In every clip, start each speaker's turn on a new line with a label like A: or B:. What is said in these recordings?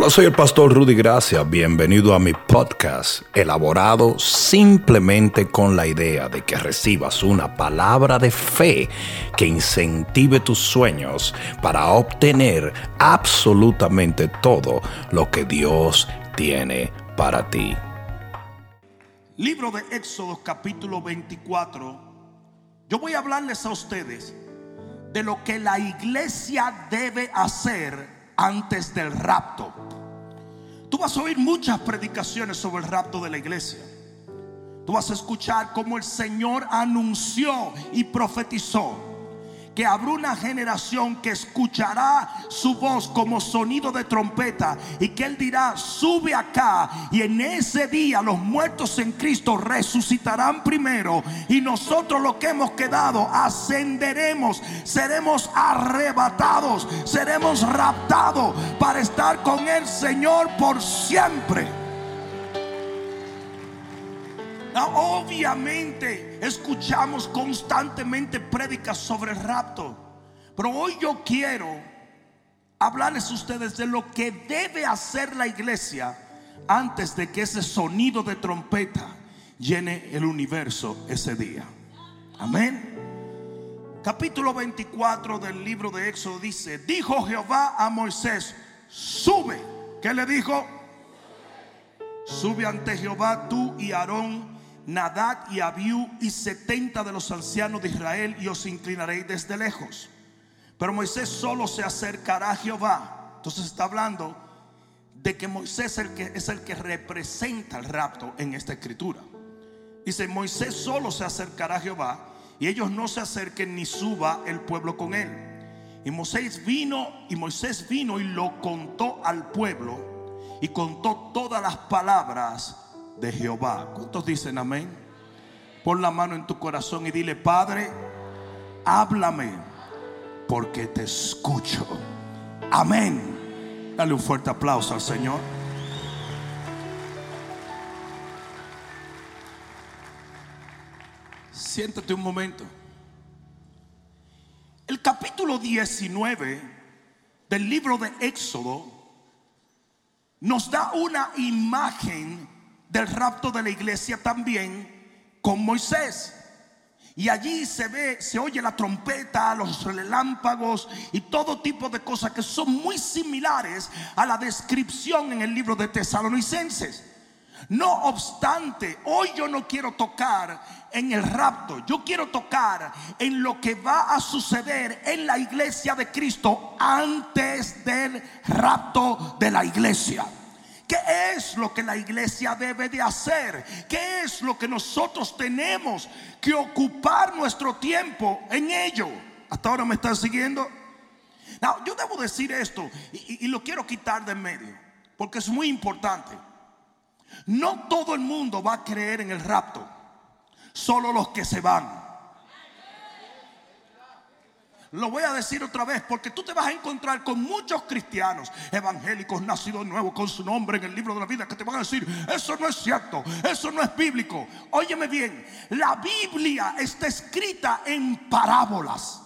A: Hola, soy el pastor Rudy Gracia. Bienvenido a mi podcast, elaborado simplemente con la idea de que recibas una palabra de fe que incentive tus sueños para obtener absolutamente todo lo que Dios tiene para ti.
B: Libro de Éxodo capítulo 24. Yo voy a hablarles a ustedes de lo que la iglesia debe hacer antes del rapto. Tú vas a oír muchas predicaciones sobre el rapto de la iglesia. Tú vas a escuchar cómo el Señor anunció y profetizó que habrá una generación que escuchará su voz como sonido de trompeta y que Él dirá, sube acá y en ese día los muertos en Cristo resucitarán primero y nosotros los que hemos quedado ascenderemos, seremos arrebatados, seremos raptados para estar con el Señor por siempre. Obviamente escuchamos constantemente prédicas sobre el rapto, pero hoy yo quiero hablarles a ustedes de lo que debe hacer la iglesia antes de que ese sonido de trompeta llene el universo ese día. Amén. Capítulo 24 del libro de Éxodo dice, dijo Jehová a Moisés, sube. ¿Qué le dijo? Sube ante Jehová tú y Aarón Nadad y Abiú y setenta de los ancianos de Israel y os inclinaréis desde lejos. Pero Moisés solo se acercará a Jehová. Entonces está hablando de que Moisés es el que, es el que representa el rapto en esta escritura. Dice, Moisés solo se acercará a Jehová y ellos no se acerquen ni suba el pueblo con él. Y Moisés vino y Moisés vino y lo contó al pueblo y contó todas las palabras de Jehová. ¿Cuántos dicen amén? Pon la mano en tu corazón y dile, Padre, háblame porque te escucho. Amén. Dale un fuerte aplauso al Señor. Siéntate un momento. El capítulo 19 del libro de Éxodo nos da una imagen del rapto de la iglesia también con Moisés. Y allí se ve, se oye la trompeta, los relámpagos y todo tipo de cosas que son muy similares a la descripción en el libro de Tesalonicenses. No obstante, hoy yo no quiero tocar en el rapto, yo quiero tocar en lo que va a suceder en la iglesia de Cristo antes del rapto de la iglesia. ¿Qué es lo que la iglesia debe de hacer? ¿Qué es lo que nosotros tenemos que ocupar nuestro tiempo en ello? ¿Hasta ahora me están siguiendo? yo debo decir esto y, y lo quiero quitar de en medio, porque es muy importante. No todo el mundo va a creer en el rapto, solo los que se van. Lo voy a decir otra vez porque tú te vas a encontrar con muchos cristianos evangélicos nacidos nuevos con su nombre en el libro de la vida que te van a decir, eso no es cierto, eso no es bíblico. Óyeme bien, la Biblia está escrita en parábolas.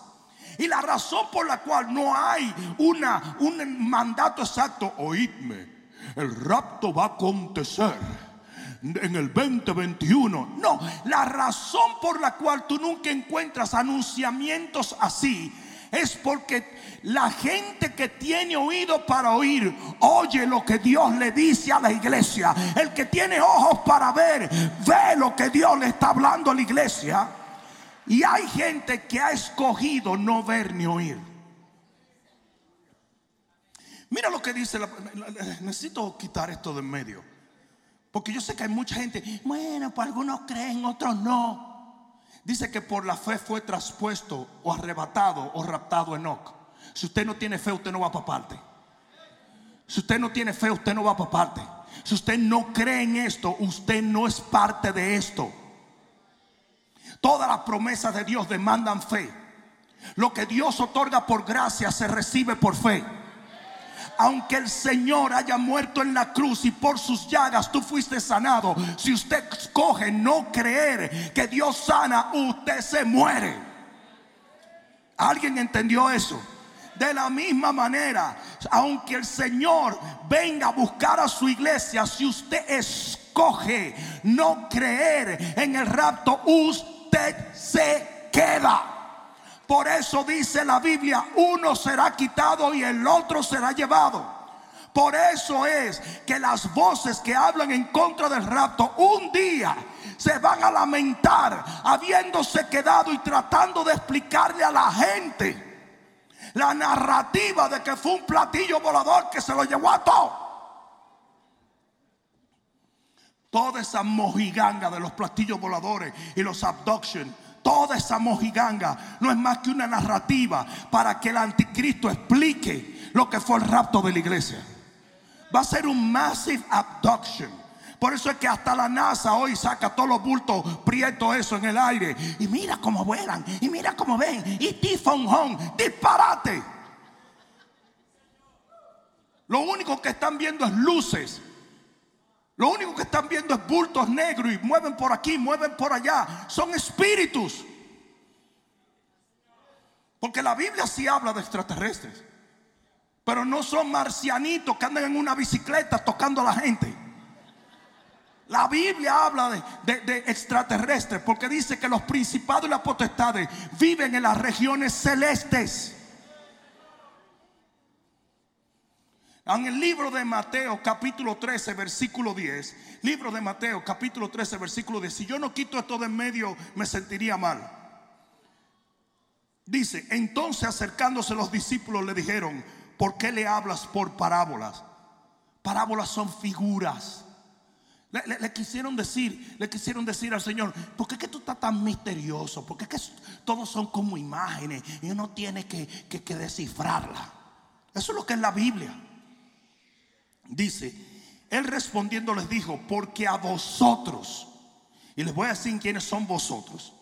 B: Y la razón por la cual no hay una, un mandato exacto, oídme, el rapto va a acontecer en el 2021. No, la razón por la cual tú nunca encuentras anunciamientos así es porque la gente que tiene oído para oír, oye lo que Dios le dice a la iglesia. El que tiene ojos para ver, ve lo que Dios le está hablando a la iglesia. Y hay gente que ha escogido no ver ni oír. Mira lo que dice, necesito quitar esto de en medio. Porque yo sé que hay mucha gente, bueno, pues algunos creen, otros no. Dice que por la fe fue traspuesto o arrebatado o raptado Enoch. Si usted no tiene fe, usted no va para parte. Si usted no tiene fe, usted no va para parte. Si usted no cree en esto, usted no es parte de esto. Todas las promesas de Dios demandan fe. Lo que Dios otorga por gracia se recibe por fe aunque el Señor haya muerto en la cruz y por sus llagas tú fuiste sanado, si usted escoge no creer que Dios sana, usted se muere. ¿Alguien entendió eso? De la misma manera, aunque el Señor venga a buscar a su iglesia, si usted escoge no creer en el rapto, usted se queda. Por eso dice la Biblia, uno será quitado y el otro será llevado. Por eso es que las voces que hablan en contra del rapto un día se van a lamentar habiéndose quedado y tratando de explicarle a la gente la narrativa de que fue un platillo volador que se lo llevó a todo. Toda esa mojiganga de los platillos voladores y los abduction, toda esa mojiganga no es más que una narrativa para que el anticristo explique lo que fue el rapto de la iglesia. Va a ser un massive abduction. Por eso es que hasta la NASA hoy saca todos los bultos prietos eso en el aire. Y mira cómo vuelan. Y mira cómo ven. Y tifón home. Disparate. Lo único que están viendo es luces. Lo único que están viendo es bultos negros y mueven por aquí, mueven por allá. Son espíritus. Porque la Biblia sí habla de extraterrestres. Pero no son marcianitos que andan en una bicicleta tocando a la gente. La Biblia habla de, extraterrestres porque dice que los principados y las potestades viven en las regiones celestes. En el libro de Mateo capítulo 13 versículo 10, libro de Mateo capítulo 13 versículo 10, si yo no quito esto de en medio me sentiría mal. Dice, entonces acercándose los discípulos le dijeron, ¿por qué le hablas por parábolas? Parábolas son figuras le, quisieron decir, le quisieron decir al Señor, ¿por qué que tú estás tan misterioso? ¿Por qué que todos son como imágenes y uno tiene que, que descifrarla? Eso es lo que es la Biblia. Dice, él respondiendo les dijo, porque a vosotros, y les voy a decir quiénes son vosotros,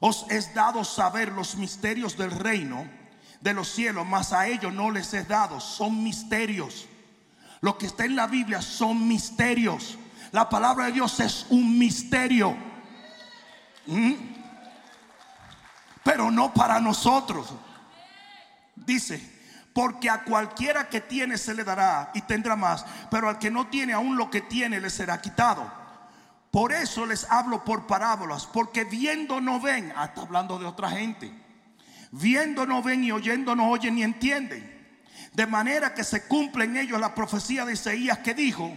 B: os es dado saber los misterios del reino de los cielos, mas a ellos no les es dado, son misterios. Lo que está en la Biblia son misterios. La palabra de Dios es un misterio. ¿Mm? Pero no para nosotros. Dice, porque a cualquiera que tiene se le dará y tendrá más, pero al que no tiene aún lo que tiene le será quitado. Por eso les hablo por parábolas, porque viendo no ven, ah, está hablando de otra gente. Viendo no ven y oyendo no oyen ni entienden. De manera que se cumple en ellos la profecía de Isaías que dijo,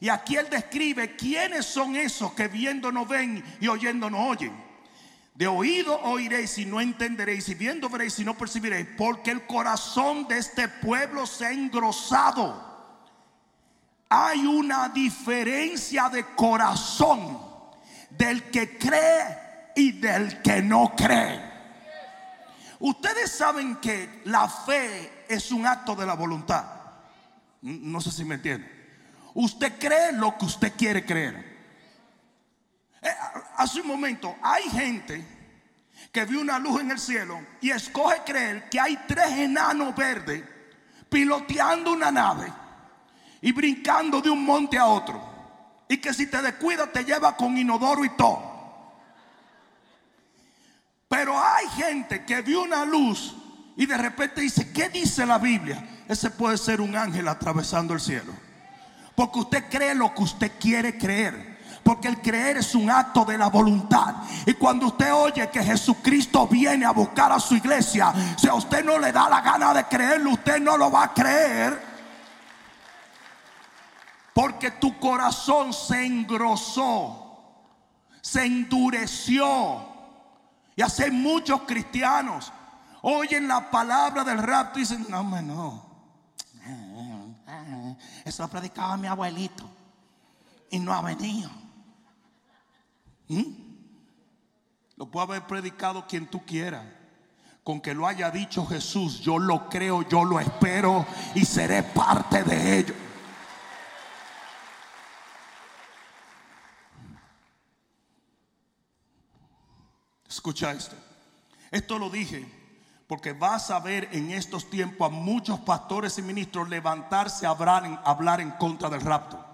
B: y aquí él describe quiénes son esos que viendo no ven y oyendo no oyen. De oído oiréis y no entenderéis, y viendo veréis y no percibiréis, porque el corazón de este pueblo se ha engrosado. Hay una diferencia de corazón del que cree y del que no cree. Ustedes saben que la fe es un acto de la voluntad. No sé si me entienden. Usted cree lo que usted quiere creer. Eh, hace un momento, hay gente que vio una luz en el cielo y escoge creer que hay tres enanos verdes piloteando una nave y brincando de un monte a otro. Y que si te descuidas te lleva con inodoro y todo. Pero hay gente que vio una luz y de repente dice, ¿qué dice la Biblia? Ese puede ser un ángel atravesando el cielo. Porque usted cree lo que usted quiere creer. Porque el creer es un acto de la voluntad. Y cuando usted oye que Jesucristo viene a buscar a su iglesia, si a usted no le da la gana de creerlo, usted no lo va a creer. Porque tu corazón se engrosó, se endureció. Y hace muchos cristianos oyen la palabra del rapto y dicen, no, no. Eso lo predicaba mi abuelito. Y no ha venido. ¿Mm? Lo puede haber predicado quien tú quieras. Con que lo haya dicho Jesús, yo lo creo, yo lo espero y seré parte de ello. Escucha esto. Esto lo dije porque vas a ver en estos tiempos a muchos pastores y ministros levantarse a hablar en, hablar en contra del rapto.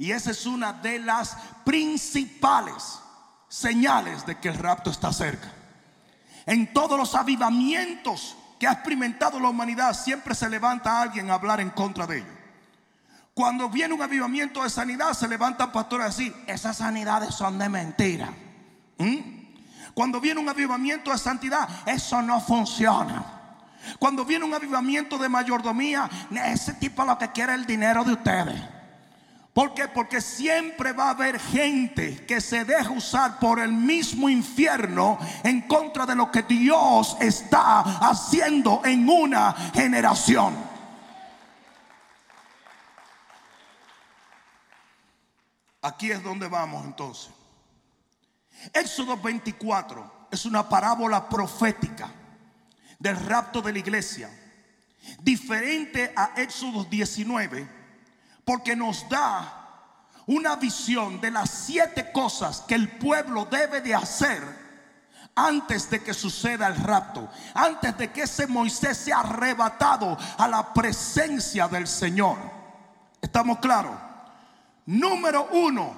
B: Y esa es una de las principales señales de que el rapto está cerca. En todos los avivamientos que ha experimentado la humanidad, siempre se levanta alguien a hablar en contra de ellos. Cuando viene un avivamiento de sanidad, se levantan pastores así, esas sanidades son de mentira. ¿Mm? Cuando viene un avivamiento de santidad, eso no funciona. Cuando viene un avivamiento de mayordomía, ese tipo lo que quiere es el dinero de ustedes. ¿Por qué? Porque siempre va a haber gente que se deja usar por el mismo infierno en contra de lo que Dios está haciendo en una generación. Aquí es donde vamos entonces. Éxodo 24 es una parábola profética del rapto de la iglesia, diferente a Éxodo 19, porque nos da una visión de las siete cosas que el pueblo debe de hacer antes de que suceda el rapto, antes de que ese Moisés sea arrebatado a la presencia del Señor. ¿Estamos claros? Número uno,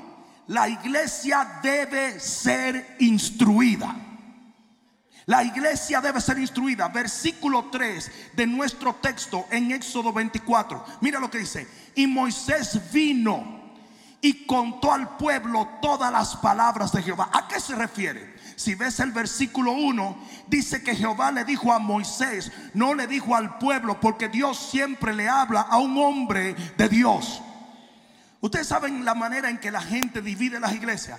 B: la iglesia debe ser instruida. La iglesia debe ser instruida. Versículo 3 de nuestro texto en Éxodo 24. Mira lo que dice. Y Moisés vino y contó al pueblo todas las palabras de Jehová. ¿A qué se refiere? Si ves el versículo 1, dice que Jehová le dijo a Moisés, no le dijo al pueblo, porque Dios siempre le habla a un hombre de Dios. Ustedes saben la manera en que la gente divide las iglesias.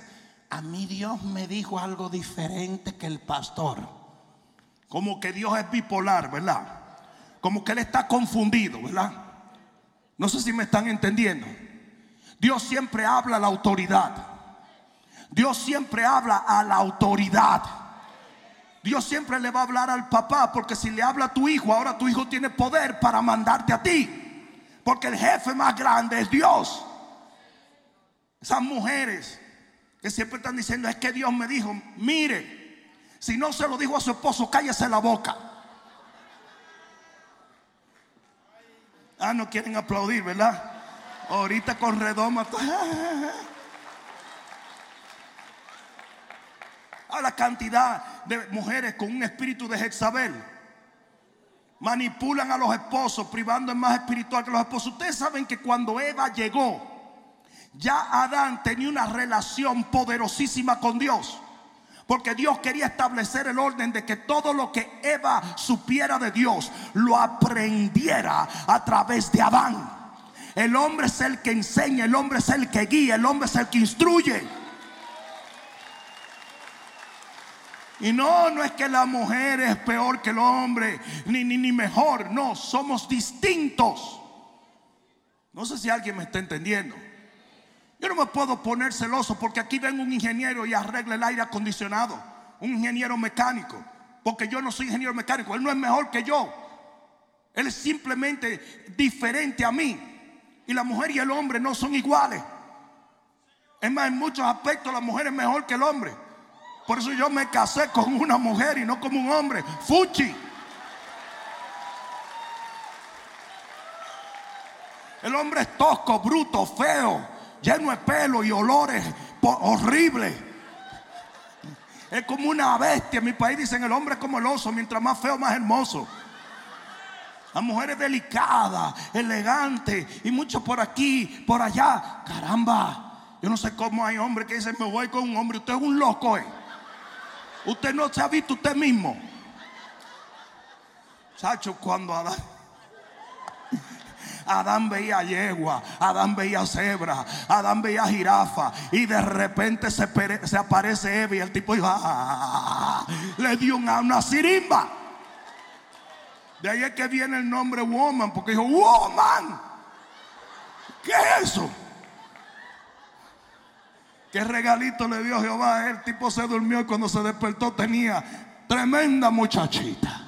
B: A mí Dios me dijo algo diferente que el pastor. Como que Dios es bipolar, ¿verdad? Como que Él está confundido, ¿verdad? No sé si me están entendiendo. Dios siempre habla a la autoridad. Dios siempre habla a la autoridad. Dios siempre le va a hablar al papá, porque si le habla a tu hijo, ahora tu hijo tiene poder para mandarte a ti. Porque el jefe más grande es Dios. Esas mujeres que siempre están diciendo, es que Dios me dijo, mire, si no se lo dijo a su esposo, cállese la boca. Ah, no quieren aplaudir, ¿verdad? Ahorita con redoma. A la cantidad de mujeres con un espíritu de Jezabel. Manipulan a los esposos, privando en más espiritual que los esposos. Ustedes saben que cuando Eva llegó, ya Adán tenía una relación poderosísima con Dios. Porque Dios quería establecer el orden de que todo lo que Eva supiera de Dios lo aprendiera a través de Adán. El hombre es el que enseña, el hombre es el que guía, el hombre es el que instruye. Y no, no es que la mujer es peor que el hombre, ni, ni, ni mejor, no, somos distintos. No sé si alguien me está entendiendo. Yo no me puedo poner celoso porque aquí ven un ingeniero y arregla el aire acondicionado, un ingeniero mecánico, porque yo no soy ingeniero mecánico, él no es mejor que yo, él es simplemente diferente a mí. Y la mujer y el hombre no son iguales. Es más, en muchos aspectos la mujer es mejor que el hombre. Por eso yo me casé con una mujer y no como un hombre. Fuchi. El hombre es tosco, bruto, feo lleno de pelo y olores horribles. Es como una bestia. En mi país dicen el hombre es como el oso, mientras más feo, más hermoso. La mujer es delicada, elegante y mucho por aquí, por allá. Caramba, yo no sé cómo hay hombres que dicen me voy con un hombre. Usted es un loco, ¿eh? Usted no se ha visto usted mismo. Chacho, cuando Adán Adán veía yegua, Adán veía cebra, Adán veía jirafa. Y de repente se, aparece Eva y el tipo dijo, ah", le dio una, una sirimba. De ahí es que viene el nombre woman, porque dijo, woman. ¿Qué es eso? ¿Qué regalito le dio Jehová? El tipo se durmió y cuando se despertó tenía tremenda muchachita.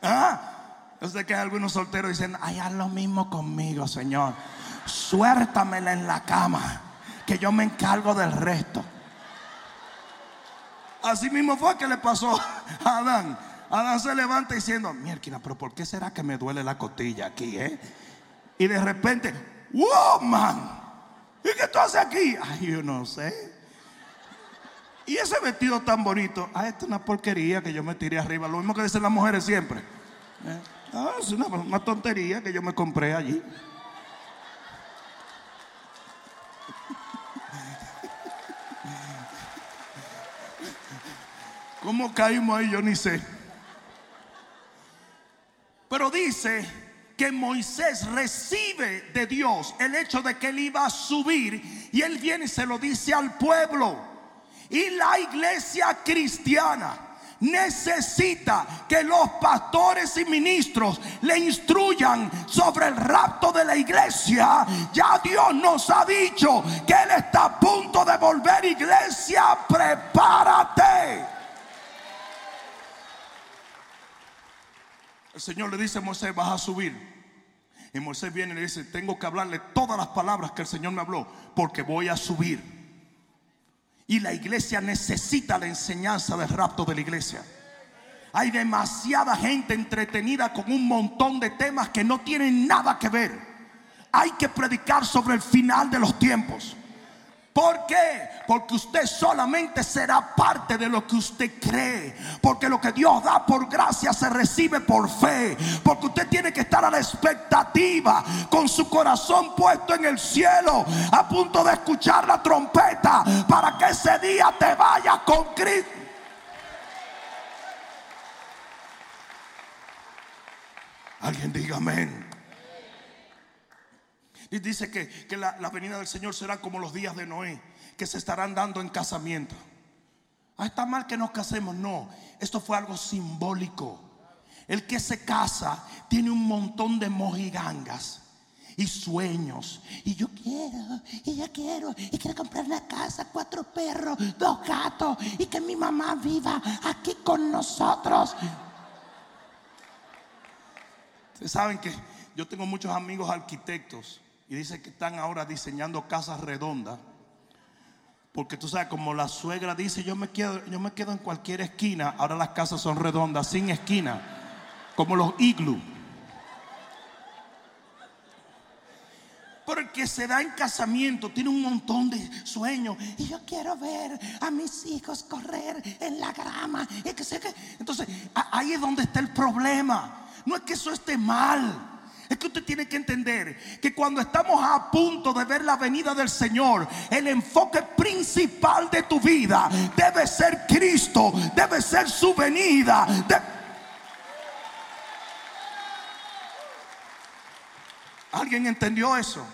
B: ¿Ah? Yo sé que algunos solteros dicen, ay, haz lo mismo conmigo, Señor. Suértamela en la cama, que yo me encargo del resto. Así mismo fue que le pasó a Adán. Adán se levanta diciendo, mierda, pero ¿por qué será que me duele la costilla aquí, eh? Y de repente, woman, ¿y qué tú haces aquí? Ay, yo no sé. Y ese vestido tan bonito, ah, esta es una porquería que yo me tiré arriba. Lo mismo que dicen las mujeres siempre. Eh, ah, es una, una tontería que yo me compré allí. ¿Cómo caímos ahí? Yo ni sé. Pero dice que Moisés recibe de Dios el hecho de que él iba a subir y él viene y se lo dice al pueblo. Y la iglesia cristiana necesita que los pastores y ministros le instruyan sobre el rapto de la iglesia. Ya Dios nos ha dicho que Él está a punto de volver iglesia. Prepárate. El Señor le dice a Moisés, vas a subir. Y Moisés viene y le dice, tengo que hablarle todas las palabras que el Señor me habló, porque voy a subir. Y la iglesia necesita la enseñanza del rapto de la iglesia. Hay demasiada gente entretenida con un montón de temas que no tienen nada que ver. Hay que predicar sobre el final de los tiempos. ¿Por qué? Porque usted solamente será parte de lo que usted cree. Porque lo que Dios da por gracia se recibe por fe. Porque usted tiene que estar a la expectativa, con su corazón puesto en el cielo, a punto de escuchar la trompeta, para que ese día te vaya con Cristo. Alguien diga amén. Y dice que, la, venida del Señor será como los días de Noé, que se estarán dando en casamiento. Ah, está mal que nos casemos. No, esto fue algo simbólico. El que se casa tiene un montón de mojigangas y sueños. Y yo quiero, y yo quiero, y quiero comprar una casa, cuatro perros, dos gatos, y que mi mamá viva aquí con nosotros. Ustedes saben que yo tengo muchos amigos arquitectos y dice que están ahora diseñando casas redondas. Porque tú sabes, como la suegra dice, yo me quedo, yo me quedo en cualquier esquina, ahora las casas son redondas, sin esquina, como los iglú. Porque se da en casamiento tiene un montón de sueños. Y yo quiero ver a mis hijos correr en la grama. Que... Entonces, ahí es donde está el problema. No es que eso esté mal. Es que usted tiene que entender que cuando estamos a punto de ver la venida del Señor, el enfoque principal de tu vida debe ser Cristo, debe ser su venida. ¿Alguien entendió eso?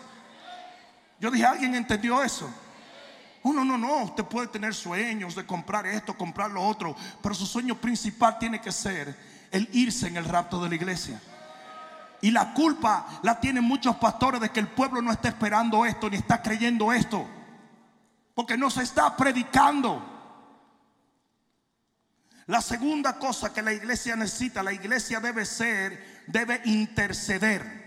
B: Yo dije, ¿alguien entendió eso? Oh, no, no, no. Usted puede tener sueños de comprar esto, comprar lo otro, pero su sueño principal tiene que ser el irse en el rapto de la iglesia. Y la culpa la tienen muchos pastores de que el pueblo no está esperando esto ni está creyendo esto. Porque no se está predicando. La segunda cosa que la iglesia necesita, la iglesia debe ser, debe interceder.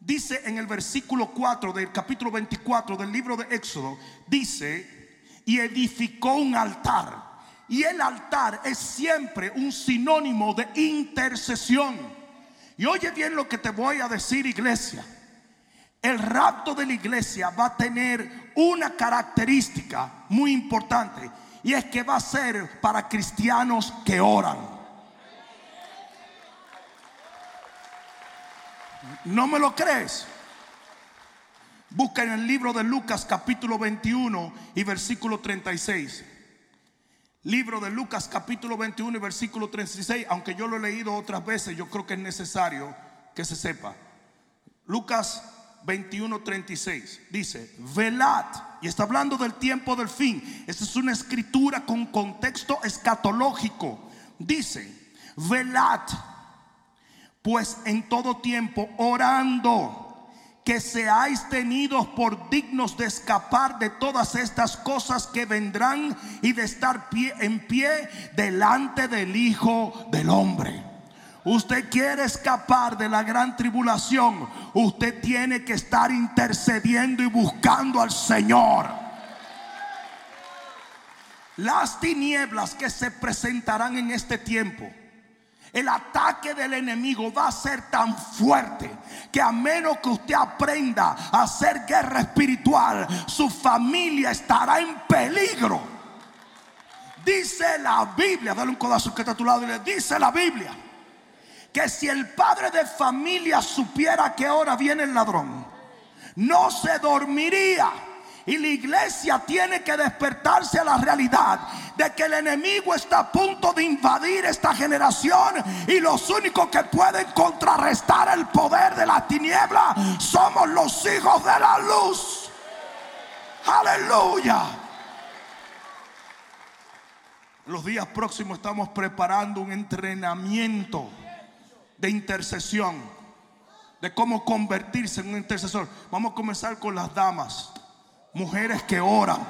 B: Dice en el versículo 4 del capítulo 24 del libro de Éxodo, dice, y edificó un altar. Y el altar es siempre un sinónimo de intercesión. Y oye bien lo que te voy a decir, iglesia. El rapto de la iglesia va a tener una característica muy importante. Y es que va a ser para cristianos que oran. ¿No me lo crees? Busca en el libro de Lucas capítulo 21 y versículo 36. Libro de Lucas capítulo 21 y versículo 36, aunque yo lo he leído otras veces, yo creo que es necesario que se sepa. Lucas 21, 36 dice, velad, y está hablando del tiempo del fin. Esta es una escritura con contexto escatológico. Dice, velad, pues en todo tiempo orando que seáis tenidos por dignos de escapar de todas estas cosas que vendrán y de estar pie, en pie delante del Hijo del Hombre. Usted quiere escapar de la gran tribulación, usted tiene que estar intercediendo y buscando al Señor. Las tinieblas que se presentarán en este tiempo el ataque del enemigo va a ser tan fuerte que a menos que usted aprenda a hacer guerra espiritual, su familia estará en peligro. Dice la Biblia, dale un codazo que está a tu lado y le dice la Biblia que si el padre de familia supiera que ahora viene el ladrón, no se dormiría. Y la iglesia tiene que despertarse a la realidad de que el enemigo está a punto de invadir esta generación y los únicos que pueden contrarrestar el poder de la tiniebla somos los hijos de la luz. Aleluya. Los días próximos estamos preparando un entrenamiento de intercesión, de cómo convertirse en un intercesor. Vamos a comenzar con las damas, mujeres que oran.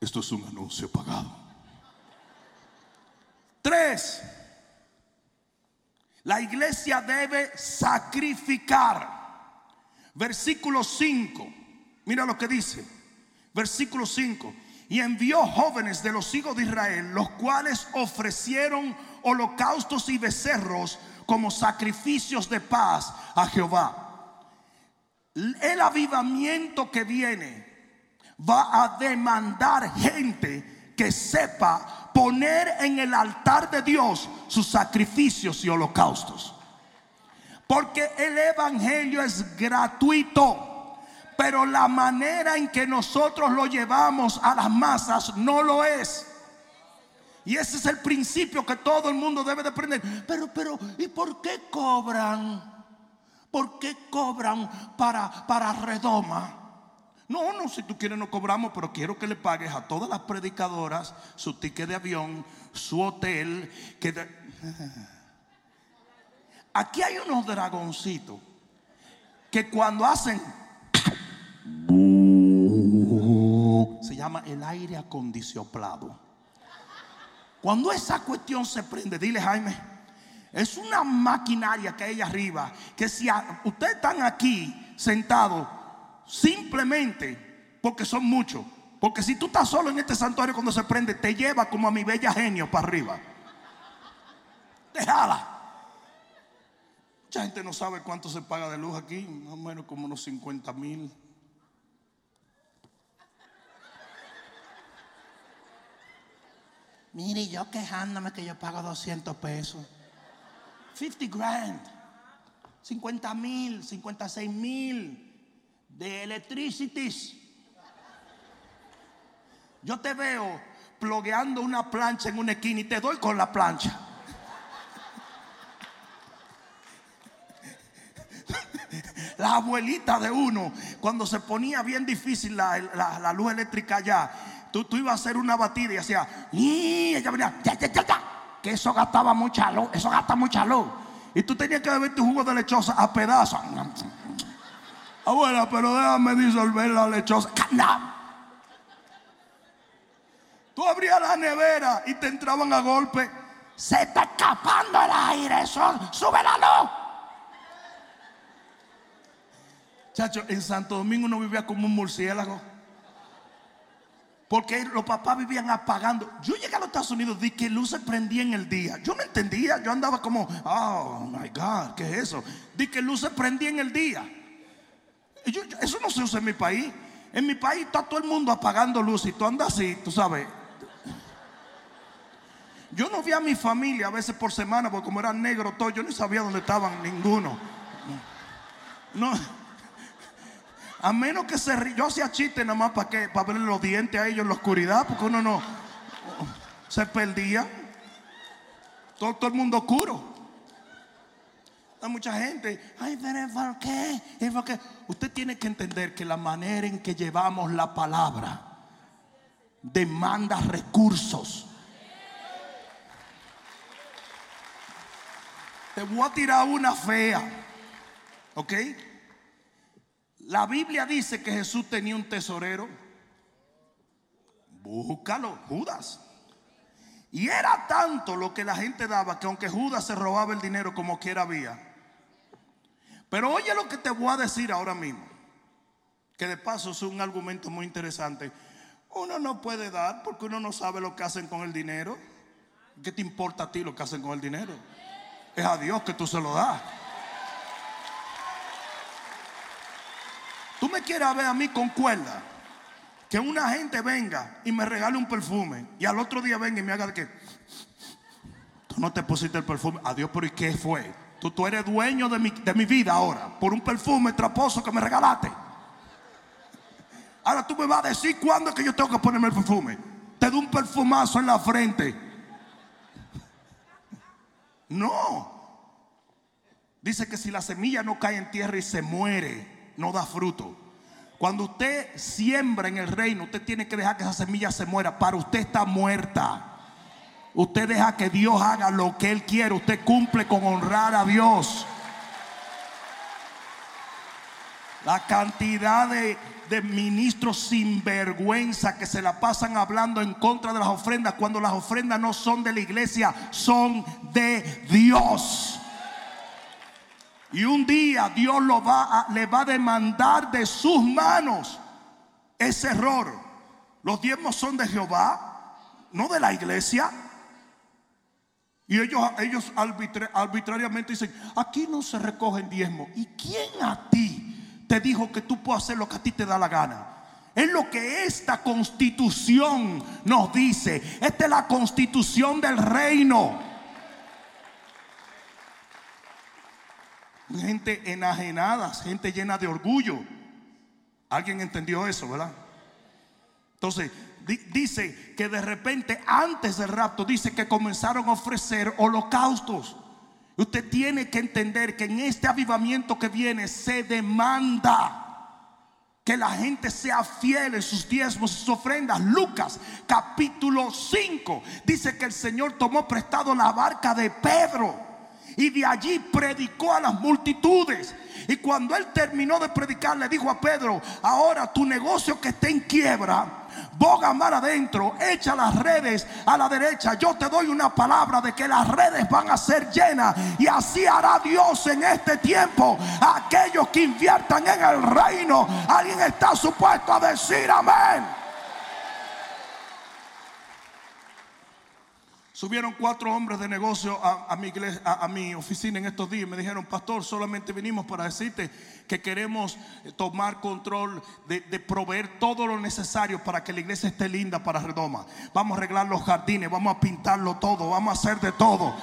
B: Esto es un anuncio pagado. Tres, la iglesia debe sacrificar. Versículo 5. Mira lo que dice. Versículo 5 y envió jóvenes de los hijos de Israel, los cuales ofrecieron holocaustos y becerros como sacrificios de paz a Jehová. El avivamiento que viene va a demandar gente que sepa poner en el altar de Dios sus sacrificios y holocaustos. Porque el Evangelio es gratuito. Pero la manera en que nosotros lo llevamos a las masas no lo es. Y ese es el principio que todo el mundo debe de aprender. Pero, pero, ¿y por qué cobran? ¿Por qué cobran para, para redoma? No, no, si tú quieres no cobramos, pero quiero que le pagues a todas las predicadoras su ticket de avión, su hotel. Que Aquí hay unos dragoncitos que cuando hacen se llama el aire acondicionado. Cuando esa cuestión se prende, dile Jaime, es una maquinaria que hay arriba, que si ustedes están aquí sentados, simplemente porque son muchos, porque si tú estás solo en este santuario cuando se prende, te lleva como a mi bella genio para arriba. Déjala. Mucha gente no sabe cuánto se paga de luz aquí, más o menos como unos 50 mil. Mire, yo quejándome que yo pago 200 pesos. 50 grand. 50 mil, 56 mil de electricities. Yo te veo plogueando una plancha en una esquina y te doy con la plancha. La abuelita de uno, cuando se ponía bien difícil la, la luz eléctrica allá, tú, ibas a hacer una batida y hacía, y ella venía, que eso gastaba mucha luz, eso gasta mucha luz. Y tú tenías que beber tu jugo de lechosa a pedazos. Abuela, pero déjame disolver la lechosa. Tú abrías la nevera y te entraban a golpe. Se está escapando el aire, eso, sube la luz. Chacho, en Santo Domingo uno vivía como un murciélago. Porque los papás vivían apagando. Yo llegué a los Estados Unidos y que luces prendían el día. Yo no entendía. Yo andaba como, oh my God, ¿qué es eso? Di que luces prendían el día. eso no se usa en mi país. En mi país está todo el mundo apagando luces y tú andas así, tú sabes. Yo no vi a mi familia a veces por semana, porque como eran negros todos, yo ni sabía dónde estaban ninguno. No. A menos que se ríe. Yo hacía chiste nada más para que para verle los dientes a ellos en la oscuridad, porque uno no se perdía. Todo, todo el mundo oscuro. Hay mucha gente, ay, pero ¿por qué? ¿por qué? Usted tiene que entender que la manera en que llevamos la palabra demanda recursos. Te voy a tirar una fea, ¿ok? La Biblia dice que Jesús tenía un tesorero. Búscalo, Judas. Y era tanto lo que la gente daba que aunque Judas se robaba el dinero como quiera había. Pero oye lo que te voy a decir ahora mismo. Que de paso es un argumento muy interesante. Uno no puede dar porque uno no sabe lo que hacen con el dinero. ¿Qué te importa a ti lo que hacen con el dinero? Es a Dios que tú se lo das. Me quiera ver a mí con cuerda, que una gente venga y me regale un perfume y al otro día venga y me haga de que tú no te pusiste el perfume. Adiós, pero ¿y qué fue? Tú, tú eres dueño de mi, de mi vida ahora por un perfume traposo que me regalaste. Ahora tú me vas a decir cuándo es que yo tengo que ponerme el perfume. Te doy un perfumazo en la frente. No. Dice que si la semilla no cae en tierra y se muere, no da fruto. Cuando usted siembra en el reino, usted tiene que dejar que esa semilla se muera. Para usted está muerta. Usted deja que Dios haga lo que Él quiere. Usted cumple con honrar a Dios. La cantidad de, de ministros sin vergüenza que se la pasan hablando en contra de las ofrendas cuando las ofrendas no son de la iglesia, son de Dios. Y un día Dios lo va a, le va a demandar de sus manos ese error. Los diezmos son de Jehová, no de la iglesia. Y ellos, ellos arbitrariamente dicen, aquí no se recogen diezmos. ¿Y quién a ti te dijo que tú puedes hacer lo que a ti te da la gana? Es lo que esta constitución nos dice. Esta es la constitución del reino. Gente enajenada, gente llena de orgullo. ¿Alguien entendió eso, verdad? Entonces, dice que de repente, antes del rapto, dice que comenzaron a ofrecer holocaustos. Usted tiene que entender que en este avivamiento que viene se demanda que la gente sea fiel en sus diezmos y sus ofrendas. Lucas capítulo 5 dice que el Señor tomó prestado la barca de Pedro y de allí predicó a las multitudes. Y cuando él terminó de predicar, le dijo a Pedro, ahora tu negocio que está en quiebra, boga mar adentro, echa las redes a la derecha. Yo te doy una palabra de que las redes van a ser llenas. Y así hará Dios en este tiempo aquellos que inviertan en el reino. Alguien está supuesto a decir amén. Subieron cuatro hombres de negocio a, mi a, mi oficina en estos días y me dijeron, pastor, solamente vinimos para decirte que queremos tomar control de, de, proveer todo lo necesario para que la iglesia esté linda para Redoma. Vamos a arreglar los jardines, vamos a pintarlo todo, vamos a hacer de todo.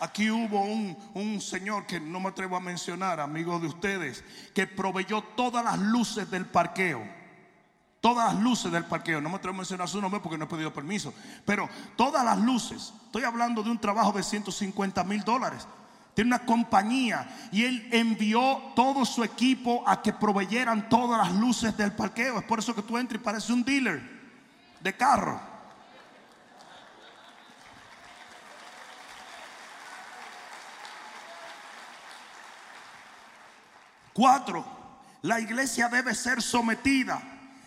B: Aquí hubo un, un, señor que no me atrevo a mencionar, amigo de ustedes, que proveyó todas las luces del parqueo Todas las luces del parqueo, no me atrevo a mencionar su nombre porque no he pedido permiso, pero todas las luces, estoy hablando de un trabajo de 150 mil dólares. Tiene una compañía y él envió todo su equipo a que proveyeran todas las luces del parqueo. Es por eso que tú entras y pareces un dealer de carro. Cuatro, la iglesia debe ser sometida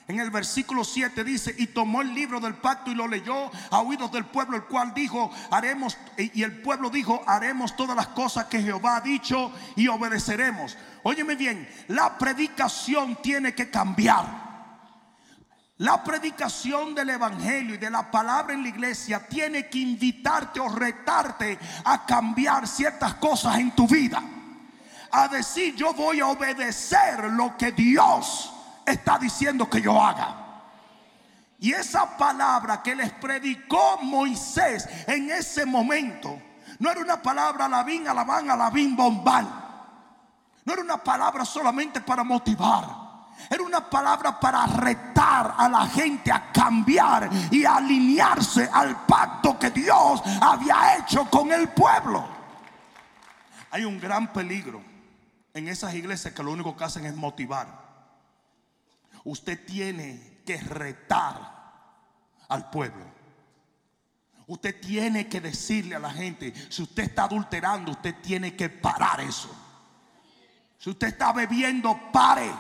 B: en el versículo 7 dice, y tomó el libro del pacto y lo leyó a oídos del pueblo, el cual dijo, haremos, y el pueblo dijo, haremos todas las cosas que Jehová ha dicho y obedeceremos. Óyeme bien, la predicación tiene que cambiar. La predicación del Evangelio y de la palabra en la iglesia tiene que invitarte o retarte a cambiar ciertas cosas en tu vida. A decir, yo voy a obedecer lo que Dios está diciendo que yo haga. Y esa palabra que les predicó Moisés en ese momento no era una palabra alabín, alabán, alabín, bombal. No era una palabra solamente para motivar. Era una palabra para retar a la gente a cambiar y alinearse al pacto que Dios había hecho con el pueblo. Hay un gran peligro en esas iglesias que lo único que hacen es motivar. Usted tiene que retar al pueblo. Usted tiene que decirle a la gente, si usted está adulterando, usted tiene que parar eso. Si usted está bebiendo, pare.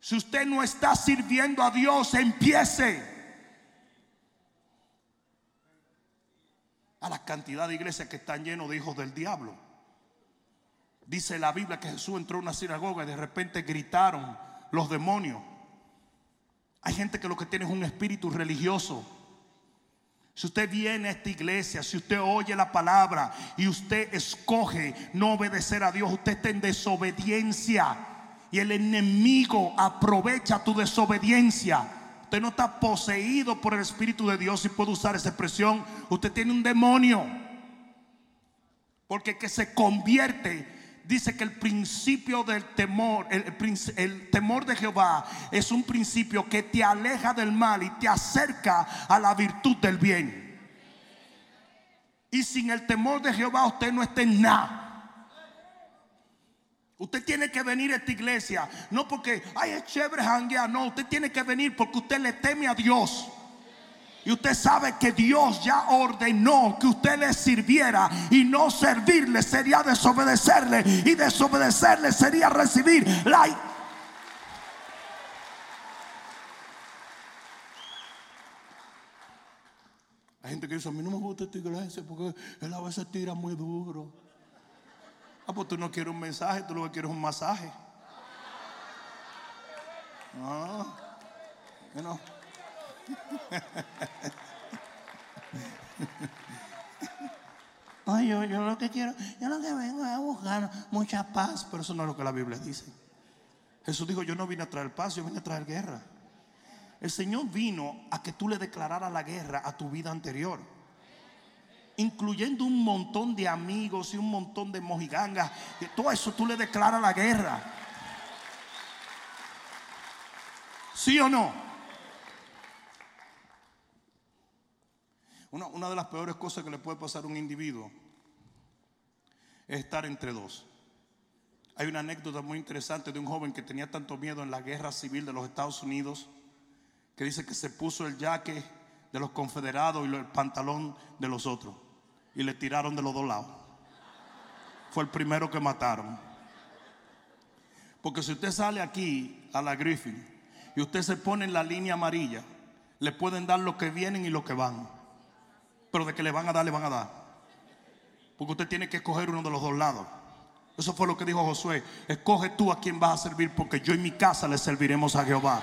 B: Si usted no está sirviendo a Dios, empiece. A la cantidad de iglesias que están llenos de hijos del diablo. Dice la Biblia que Jesús entró a una sinagoga y de repente gritaron los demonios. Hay gente que lo que tiene es un espíritu religioso. Si usted viene a esta iglesia, si usted oye la palabra y usted escoge no obedecer a Dios, usted está en desobediencia y el enemigo aprovecha tu desobediencia. Usted no está poseído por el Espíritu de Dios, si puedo usar esa expresión. Usted tiene un demonio. Porque que se convierte, dice que el principio del temor, el, temor de Jehová es un principio que te aleja del mal y te acerca a la virtud del bien. Y sin el temor de Jehová usted no está en nada. Usted tiene que venir a esta iglesia, no porque, ay, es chévere janguear, no, usted tiene que venir porque usted le teme a Dios. Y usted sabe que Dios ya ordenó que usted le sirviera y no servirle sería desobedecerle y desobedecerle sería recibir la... Hay gente que dice, a mí no me gusta esta iglesia porque él a veces tira muy duro. Ah, pues tú no quieres un mensaje, tú lo que quieres es un masaje. Ah, no. Ay, yo, yo, lo que quiero, yo lo que vengo es a buscar mucha paz, pero eso no es lo que la Biblia dice. Jesús dijo, yo no vine a traer paz, yo vine a traer guerra. El Señor vino a que tú le declararas la guerra a tu vida anterior incluyendo un montón de amigos y un montón de mojigangas. Todo eso tú le declaras la guerra. ¿Sí o no? Una, de las peores cosas que le puede pasar a un individuo es estar entre dos. Hay una anécdota muy interesante de un joven que tenía tanto miedo en la guerra civil de los Estados Unidos que dice que se puso el jaque de los confederados y el pantalón de los otros. Y le tiraron de los dos lados. Fue el primero que mataron. Porque si usted sale aquí a la Griffin y usted se pone en la línea amarilla, le pueden dar lo que vienen y lo que van. Pero de que le van a dar, le van a dar. Porque usted tiene que escoger uno de los dos lados. Eso fue lo que dijo Josué. Escoge tú a quien vas a servir porque yo en mi casa le serviremos a Jehová.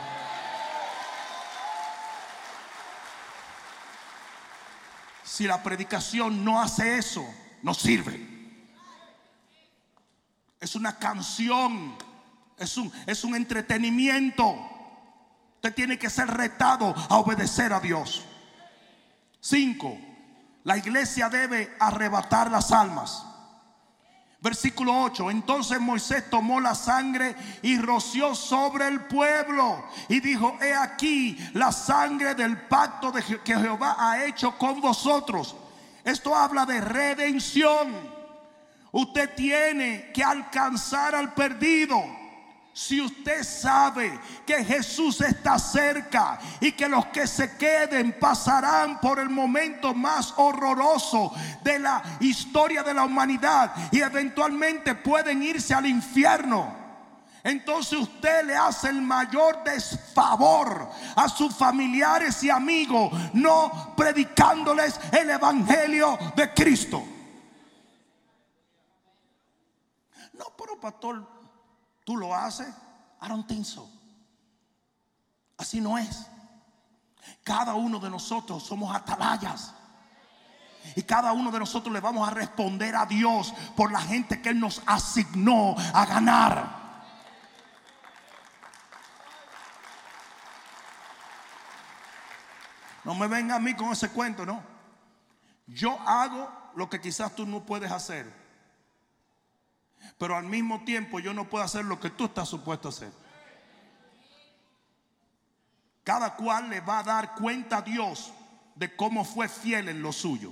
B: Si la predicación no hace eso, no sirve. Es una canción, es un, es un entretenimiento. Usted tiene que ser retado a obedecer a Dios. Cinco, la iglesia debe arrebatar las almas. Versículo 8. Entonces Moisés tomó la sangre y roció sobre el pueblo. Y dijo, he aquí la sangre del pacto de que Jehová ha hecho con vosotros. Esto habla de redención. Usted tiene que alcanzar al perdido. Si usted sabe que Jesús está cerca y que los que se queden pasarán por el momento más horroroso de la historia de la humanidad y eventualmente pueden irse al infierno. Entonces usted le hace el mayor desfavor a sus familiares y amigos, no predicándoles el Evangelio de Cristo. No, pero pastor, ¿Tú lo haces? I don't. Así no es. Cada uno de nosotros somos atalayas. Y cada uno de nosotros le vamos a responder a Dios por la gente que Él nos asignó a ganar. No me venga a mí con ese cuento, no. Yo hago lo que quizás tú no puedes hacer. Pero al mismo tiempo yo no puedo hacer lo que tú estás supuesto a hacer. Cada cual le va a dar cuenta a Dios de cómo fue fiel en lo suyo.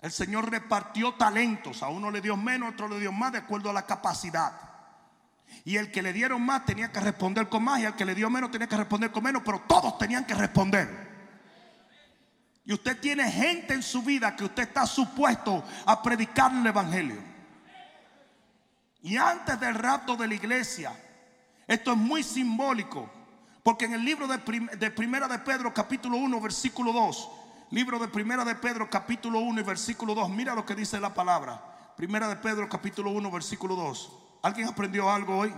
B: El Señor repartió talentos. A uno le dio menos, a otro le dio más de acuerdo a la capacidad. Y el que le dieron más tenía que responder con más y al que le dio menos tenía que responder con menos, pero todos tenían que responder. Y usted tiene gente en su vida que usted está supuesto a predicar el Evangelio. Y antes del rapto de la iglesia, esto es muy simbólico, porque en el libro de, de Primera de Pedro capítulo 1 versículo 2, libro de Primera de Pedro capítulo 1 y versículo 2, mira lo que dice la palabra. Primera de Pedro capítulo 1 versículo 2. ¿Alguien aprendió algo hoy?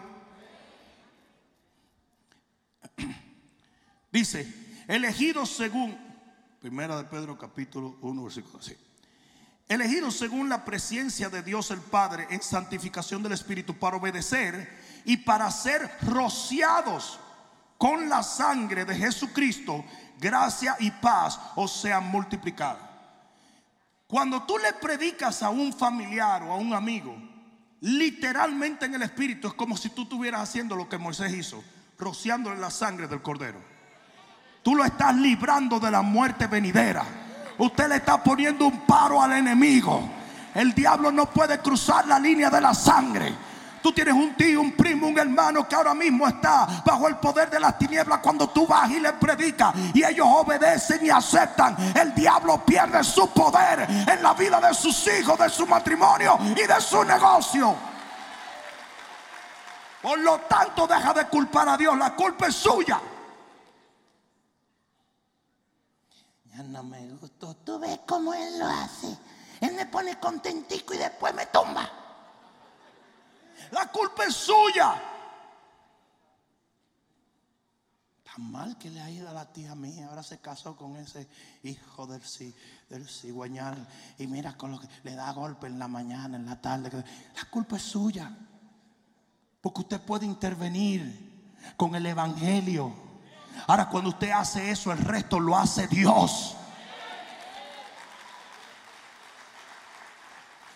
B: Dice, elegidos según, primera de Pedro capítulo 1, versículo así. Elegidos según la presencia de Dios el Padre en santificación del Espíritu para obedecer y para ser rociados con la sangre de Jesucristo, gracia y paz os sean multiplicadas. Cuando tú le predicas a un familiar o a un amigo, literalmente en el Espíritu es como si tú estuvieras haciendo lo que Moisés hizo, rociándole la sangre del cordero. Tú lo estás librando de la muerte venidera. Usted le está poniendo un paro al enemigo. El diablo no puede cruzar la línea de la sangre. Tú tienes un tío, un primo, un hermano que ahora mismo está bajo el poder de las tinieblas. Cuando tú vas y le predicas y ellos obedecen y aceptan, el diablo pierde su poder en la vida de sus hijos, de su matrimonio y de su negocio. Por lo tanto, deja de culpar a Dios. La culpa es suya.
C: Ya no me gustó. Tú ves cómo él lo hace. Él me pone contentico y después me tumba.
B: La culpa es suya.
C: Tan mal que le ha ido a la tía mía. Ahora se casó con ese hijo del, del cigüeñal. Y mira con lo que le da golpe en la mañana, en la tarde. La culpa es suya. Porque usted puede intervenir con el evangelio.
B: Ahora, cuando usted hace eso, el resto lo hace Dios.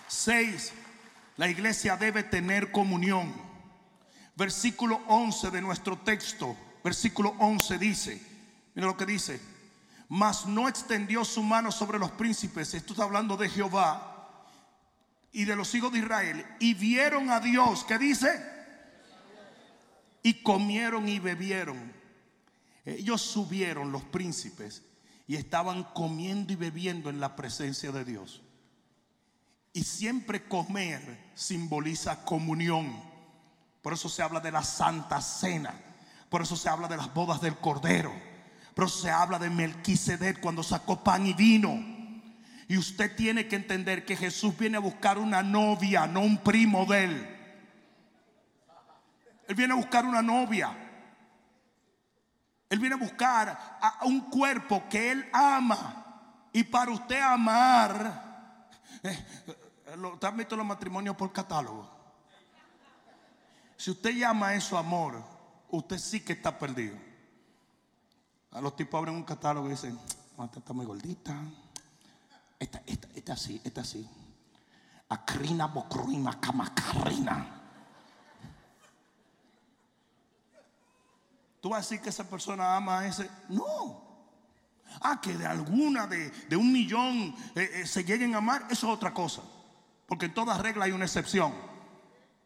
B: Seis, la iglesia debe tener comunión. Versículo 11 de nuestro texto, versículo 11 dice, mira lo que dice, mas no extendió su mano sobre los príncipes, esto está hablando de Jehová y de los hijos de Israel, y vieron a Dios, ¿qué dice? Y comieron y bebieron. Ellos subieron los príncipes y estaban comiendo y bebiendo en la presencia de Dios. Y siempre comer simboliza comunión. Por eso se habla de la Santa Cena. Por eso se habla de las bodas del Cordero. Por eso se habla de Melquisedec cuando sacó pan y vino. Y usted tiene que entender que Jesús viene a buscar una novia, no un primo de él. Él viene a buscar una novia. Él viene a buscar a un cuerpo que Él ama. Y para usted amar, eh, lo, ¿te visto los matrimonios por catálogo? Si usted llama eso amor, usted sí que está perdido. A los tipos abren un catálogo y dicen, "Ah, esta está muy gordita. Esta, esta, esta sí, esta sí. Acrina bocruima camacarrina. ¿Tú vas a decir que esa persona ama a ese? No. Ah, que de alguna de, de un millón eh, eh, se lleguen a amar, eso es otra cosa. Porque en toda regla hay una excepción.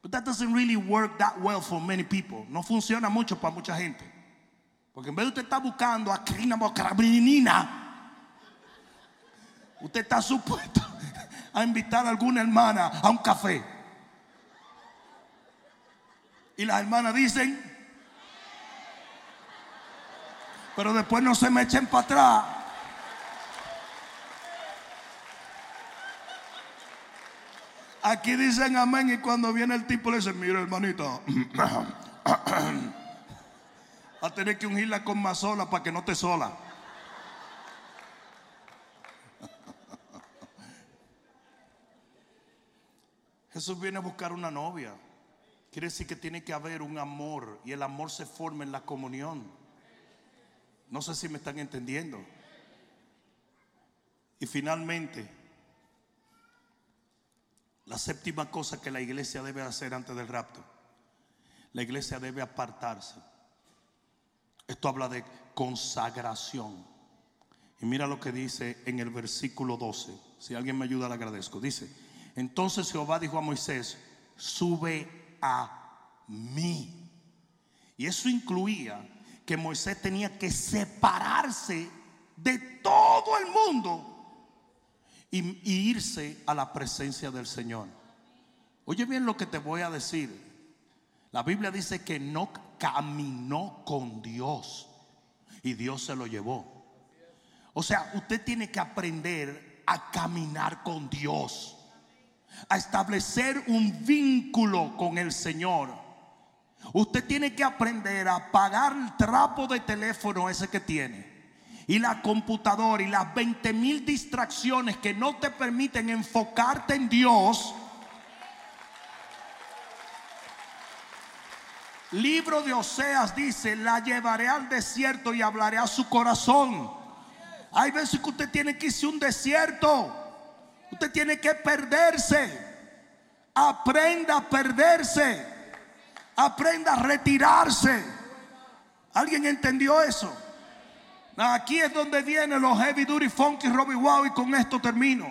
B: But that doesn't really work that well for many people. No funciona mucho para mucha gente. Porque en vez de usted estar buscando a Crina Bocrabrinina, usted está supuesto a invitar a alguna hermana a un café. Y las hermanas dicen, pero después no se me echen para atrás. Aquí dicen amén y cuando viene el tipo le dicen, mira hermanita, a tener que ungirla con más sola para que no te sola. Jesús viene a buscar una novia. Quiere decir que tiene que haber un amor y el amor se forma en la comunión. No sé si me están entendiendo. Y finalmente, la séptima cosa que la iglesia debe hacer antes del rapto. La iglesia debe apartarse. Esto habla de consagración. Y mira lo que dice en el versículo 12. Si alguien me ayuda, le agradezco. Dice, entonces Jehová dijo a Moisés, sube a mí. Y eso incluía que Moisés tenía que separarse de todo el mundo y, y irse a la presencia del Señor. Oye bien lo que te voy a decir. La Biblia dice que no caminó con Dios y Dios se lo llevó. O sea, usted tiene que aprender a caminar con Dios, a establecer un vínculo con el Señor. Usted tiene que aprender a pagar el trapo de teléfono ese que tiene y la computadora y las 20 mil distracciones que no te permiten enfocarte en Dios, libro de Oseas dice, la llevaré al desierto y hablaré a su corazón. Hay veces que usted tiene que irse a un desierto, usted tiene que perderse, aprenda a perderse, aprenda a retirarse. ¿Alguien entendió eso? Aquí es donde vienen los Heavy Duty Funky Robbie Wow y con esto termino.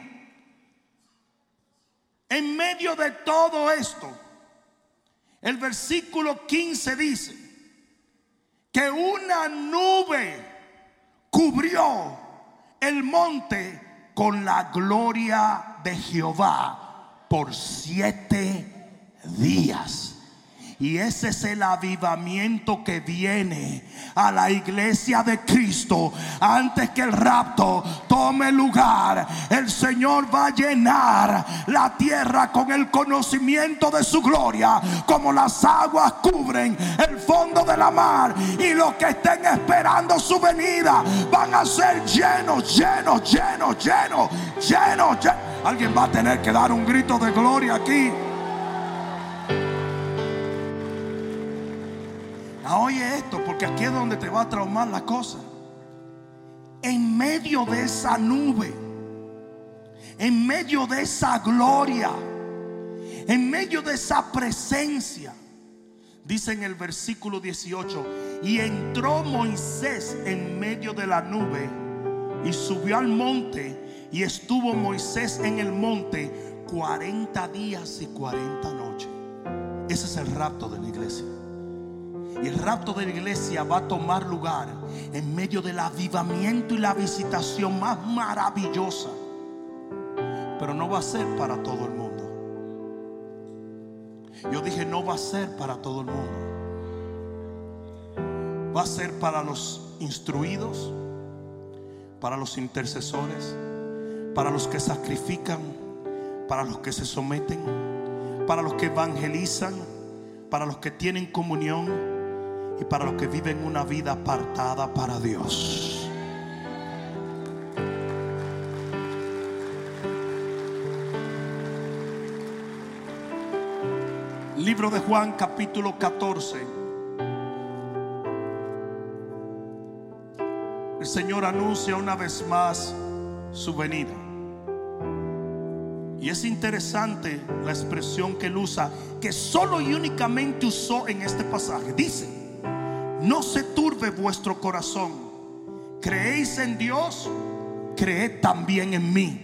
B: En medio de todo esto, el versículo 15 dice que una nube cubrió el monte con la gloria de Jehová por siete días. Y ese es el avivamiento que viene a la iglesia de Cristo antes que el rapto tome lugar. El Señor va a llenar la tierra con el conocimiento de su gloria, como las aguas cubren el fondo de la mar. Y los que estén esperando su venida van a ser llenos, llenos, llenos, llenos, llenos. Alguien va a tener que dar un grito de gloria aquí. Ah, oye esto, porque aquí es donde te va a traumar la cosa. En medio de esa nube, en medio de esa gloria, en medio de esa presencia, dice en el versículo 18, y entró Moisés en medio de la nube y subió al monte y estuvo Moisés en el monte 40 días y 40 noches. Ese es el rapto de la iglesia. Y el rapto de la iglesia va a tomar lugar en medio del avivamiento y la visitación más maravillosa. Pero no va a ser para todo el mundo. Yo dije, no va a ser para todo el mundo. Va a ser para los instruidos, para los intercesores, para los que sacrifican, para los que se someten, para los que evangelizan, para los que tienen comunión y para los que viven una vida apartada para Dios. Libro de Juan capítulo 14. El Señor anuncia una vez más su venida. Y es interesante la expresión que él usa, que solo y únicamente usó en este pasaje. Dice, no se turbe vuestro corazón. Creéis en Dios, creed también en mí.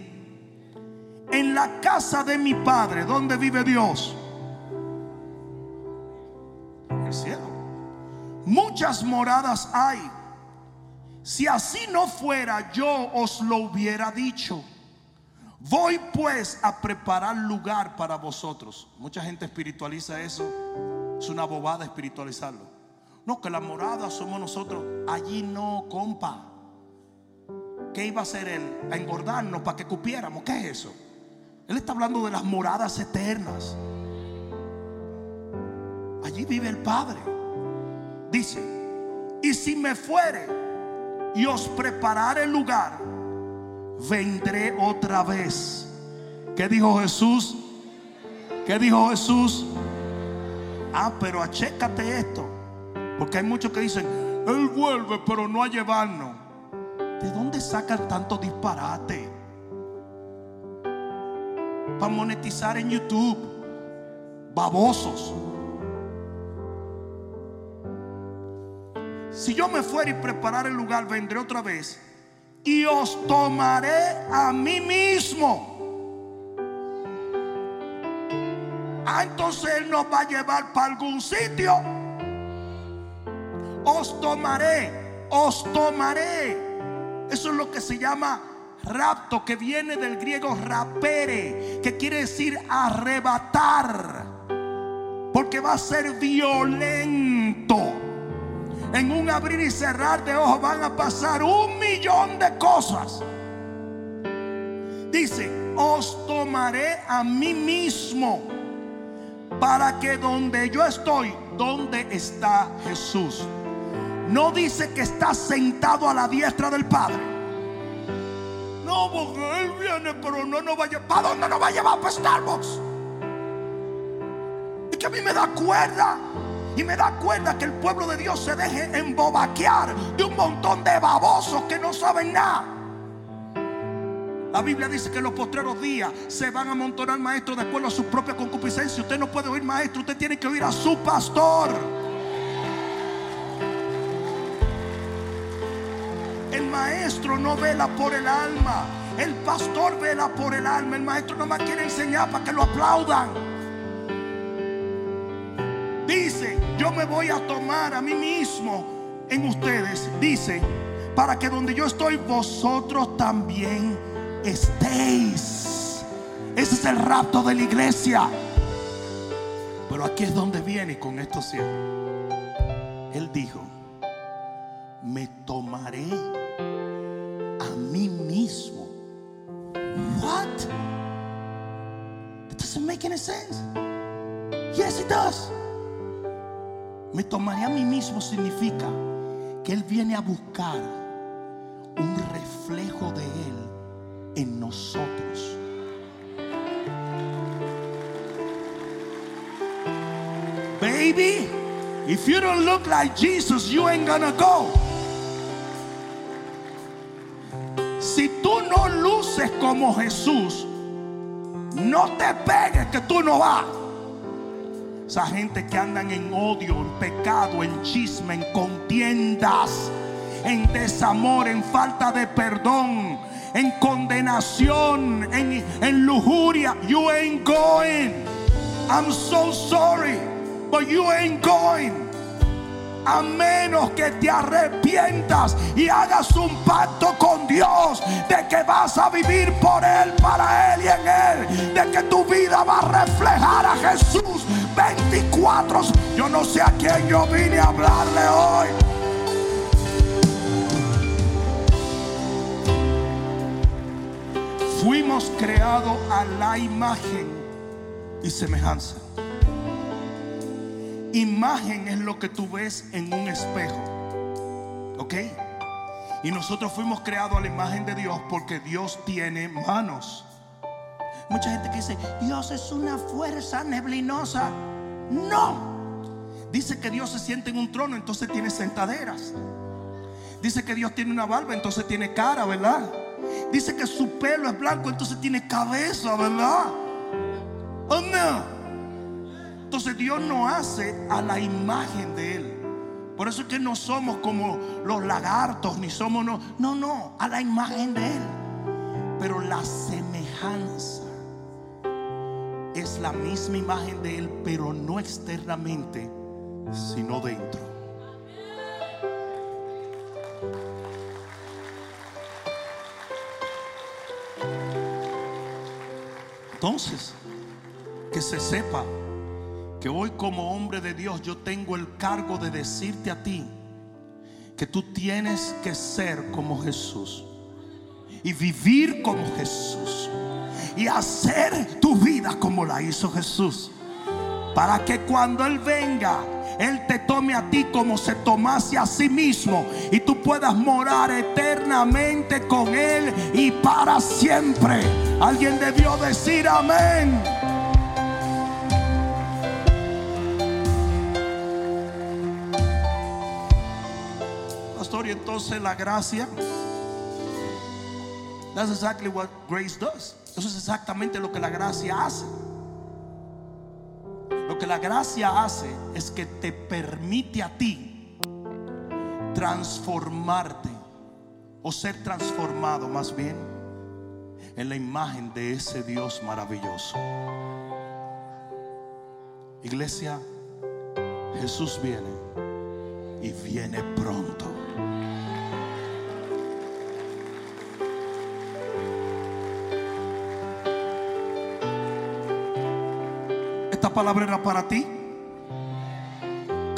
B: En la casa de mi Padre, donde vive Dios? En el cielo. Muchas moradas hay. Si así no fuera, yo os lo hubiera dicho. Voy pues a preparar lugar para vosotros. Mucha gente espiritualiza eso. Es una bobada espiritualizarlo. No, que la morada somos nosotros. Allí no, compa. ¿Qué iba a hacer él? A engordarnos para que cupiéramos. ¿Qué es eso? Él está hablando de las moradas eternas. Allí vive el Padre. Dice, y si me fuere y os preparare el lugar, vendré otra vez. ¿Qué dijo Jesús? ¿Qué dijo Jesús? Ah, pero achécate esto. Porque hay muchos que dicen, Él vuelve, pero no a llevarnos. ¿De dónde sacan tanto disparate? Para monetizar en YouTube. Babosos. Si yo me fuera y preparar el lugar, vendré otra vez y os tomaré a mí mismo. Ah, entonces Él nos va a llevar para algún sitio os tomaré, os tomaré. Eso es lo que se llama rapto, que viene del griego rapere, que quiere decir arrebatar, porque va a ser violento. En un abrir y cerrar de ojos van a pasar un millón de cosas. Dice, os tomaré a mí mismo para que donde yo estoy, donde está Jesús? No dice que está sentado a la diestra del Padre. No, porque Él viene, pero no nos va a llevar. ¿Para dónde nos va a llevar? Para Starbucks. Y que a mí me da cuerda. Y me da cuenta que el pueblo de Dios se deje embobaquear de un montón de babosos que no saben nada. La Biblia dice que en los postreros días se van a amontonar maestros de acuerdo a su propia concupiscencia. Usted no puede oír maestro, usted tiene que oír a su pastor. Maestro no vela por el alma. El pastor vela por el alma. El maestro nomás quiere enseñar para que lo aplaudan. Dice, yo me voy a tomar a mí mismo en ustedes. Dice, para que donde yo estoy, vosotros también estéis. Ese es el rapto de la iglesia. Pero aquí es donde viene con esto cierro. Él dijo, me tomaré a mí mismo. What? It doesn't make any sense. Yes, it does. Me tomaré a mí mismo significa que Él viene a buscar un reflejo de Él en nosotros. Baby, if you don't look like Jesus, you ain't gonna go. No luces como Jesús, no te pegues que tú no vas. Esa gente que andan en odio, en pecado, en chisme, en contiendas, en desamor, en falta de perdón, en condenación, en, en lujuria. You ain't going. I'm so sorry, but you ain't going. A menos que te arrepientas y hagas un pacto con Dios de que vas a vivir por Él, para Él y en Él. De que tu vida va a reflejar a Jesús 24. Yo no sé a quién yo vine a hablarle hoy. Fuimos creados a la imagen y semejanza. Imagen es lo que tú ves en un espejo. ¿Ok? Y nosotros fuimos creados a la imagen de Dios porque Dios tiene manos. Mucha gente que dice, Dios es una fuerza neblinosa. No. Dice que Dios se siente en un trono, entonces tiene sentaderas. Dice que Dios tiene una barba, entonces tiene cara, ¿verdad? Dice que su pelo es blanco, entonces tiene cabeza, ¿verdad? ¿O no? Entonces Dios no hace a la imagen de Él. Por eso es que no somos como los lagartos, ni somos no, no, no, a la imagen de Él. Pero la semejanza es la misma imagen de Él, pero no externamente, sino dentro. Entonces, que se sepa que hoy como hombre de Dios yo tengo el cargo de decirte a ti que tú tienes que ser como Jesús y vivir como Jesús y hacer tu vida como la hizo Jesús. Para que cuando Él venga, Él te tome a ti como se tomase a sí mismo y tú puedas morar eternamente con Él y para siempre. Alguien debió decir amén. Entonces la gracia. That's exactly what grace does. Eso es exactamente lo que la gracia hace. Lo que la gracia hace es que te permite a ti transformarte o ser transformado más bien en la imagen de ese Dios maravilloso. Iglesia, Jesús viene y viene pronto. Palabra era para ti.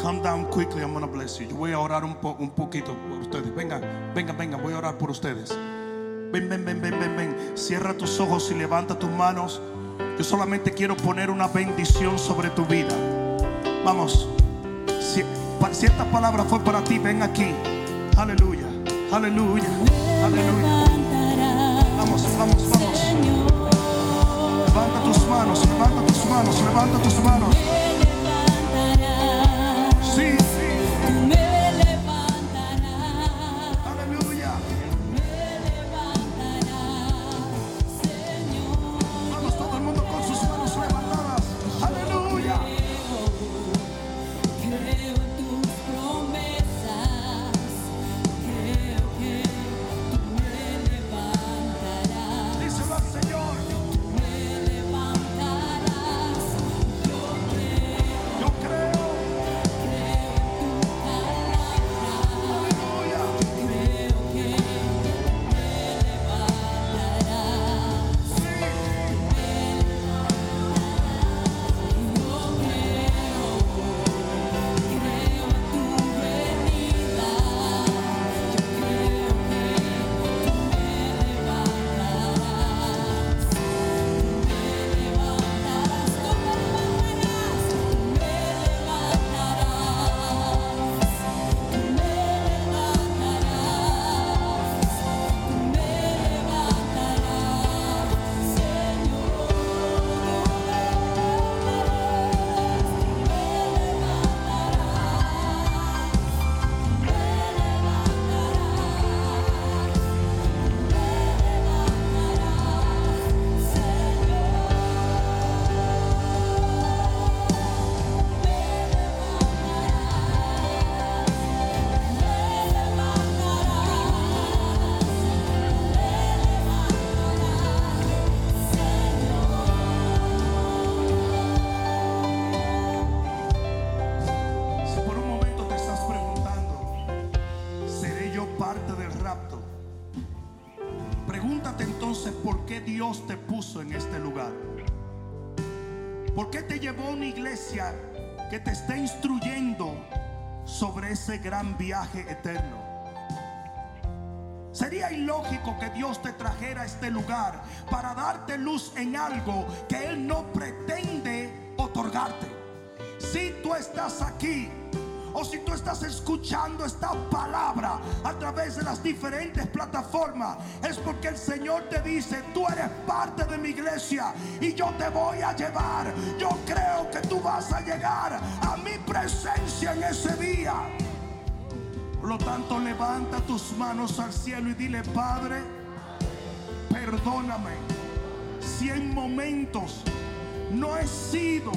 B: Come down quickly, I'm gonna bless you. Yo voy a orar un, po- un poquito por ustedes. Venga, venga, venga, voy a orar por ustedes. Ven, ven, ven, ven, ven, ven. Cierra tus ojos y levanta tus manos. Yo solamente quiero poner una bendición sobre tu vida. Vamos. Pa- Si esta palabra fue para ti, ven aquí. Aleluya, aleluya, aleluya. Tus manos, levanta tus manos, levanta tus manos. Llevó una iglesia que te está instruyendo sobre ese gran viaje eterno? Sería ilógico que Dios te trajera a este lugar para darte luz en algo que Él no pretende otorgarte. Si tú estás aquí o si tú estás escuchando esta palabra a través de las diferentes plataformas, es porque el Señor te dice, tú eres parte de mi iglesia y yo te voy a llevar. Yo creo que tú vas a llegar a mi presencia en ese día. Por lo tanto, levanta tus manos al cielo y dile, Padre, perdóname si en momentos no he sido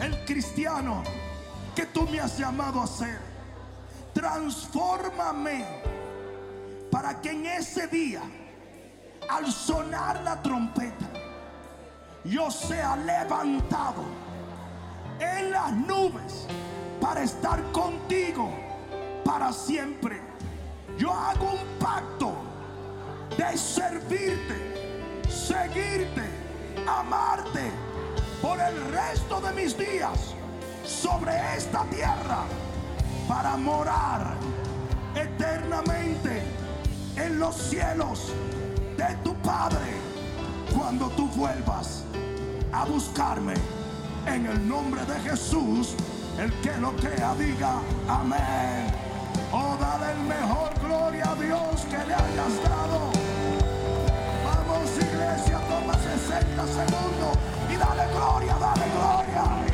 B: el cristiano que tú me has llamado a ser. Transfórmame para que en ese día, al sonar la trompeta, yo sea levantado en las nubes para estar contigo para siempre. Yo hago un pacto de servirte, seguirte, amarte por el resto de mis días sobre esta tierra para morar eternamente en los cielos de tu Padre cuando tú vuelvas a buscarme en el nombre de Jesús. El que lo crea diga amén. Oh, dale el mejor gloria a Dios que le hayas dado. Vamos iglesia, toma 60 segundos y dale gloria, dale gloria.